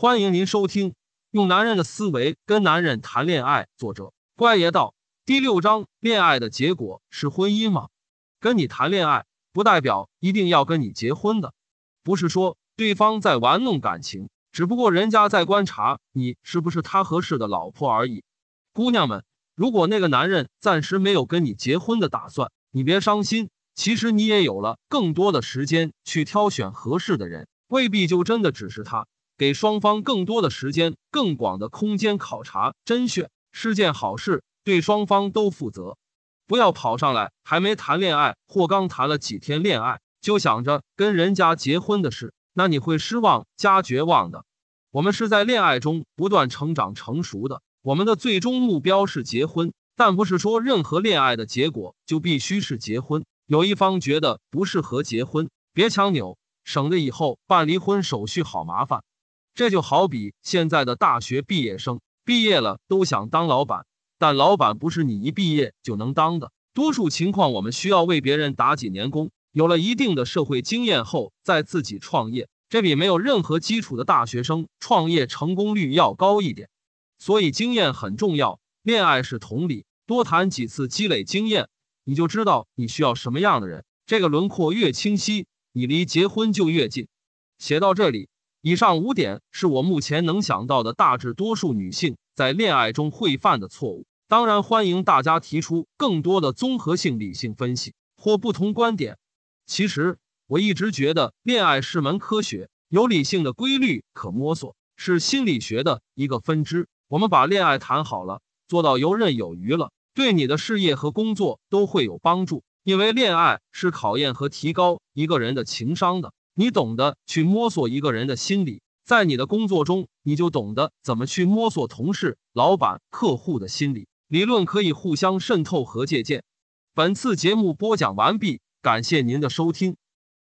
欢迎您收听《用男人的思维跟男人谈恋爱》，作者乖爷道。第六章：恋爱的结果是婚姻吗？跟你谈恋爱，不代表一定要跟你结婚的。不是说对方在玩弄感情，只不过人家在观察你是不是他合适的老婆而已。姑娘们，如果那个男人暂时没有跟你结婚的打算，你别伤心。其实你也有了更多的时间去挑选合适的人，未必就真的只是他。给双方更多的时间、更广的空间考察甄选是件好事，对双方都负责。不要跑上来还没谈恋爱或刚谈了几天恋爱就想着跟人家结婚的事，那你会失望加绝望的。我们是在恋爱中不断成长成熟的，我们的最终目标是结婚，但不是说任何恋爱的结果就必须是结婚。有一方觉得不适合结婚，别强扭，省得以后办离婚手续好麻烦。这就好比现在的大学毕业生，毕业了都想当老板，但老板不是你一毕业就能当的。多数情况，我们需要为别人打几年工，有了一定的社会经验后再自己创业，这比没有任何基础的大学生创业成功率要高一点。所以经验很重要，恋爱是同理，多谈几次积累经验。你就知道你需要什么样的人，这个轮廓越清晰，你离结婚就越近。写到这里，以上五点是我目前能想到的大致多数女性在恋爱中会犯的错误。当然，欢迎大家提出更多的综合性理性分析或不同观点。其实我一直觉得，恋爱是门科学，有理性的规律可摸索，是心理学的一个分支。我们把恋爱谈好了，做到游刃有余了。对你的事业和工作都会有帮助，因为恋爱是考验和提高一个人的情商的。你懂得去摸索一个人的心理，在你的工作中，你就懂得怎么去摸索同事、老板、客户的心理。理论可以互相渗透和借鉴。本次节目播讲完毕，感谢您的收听。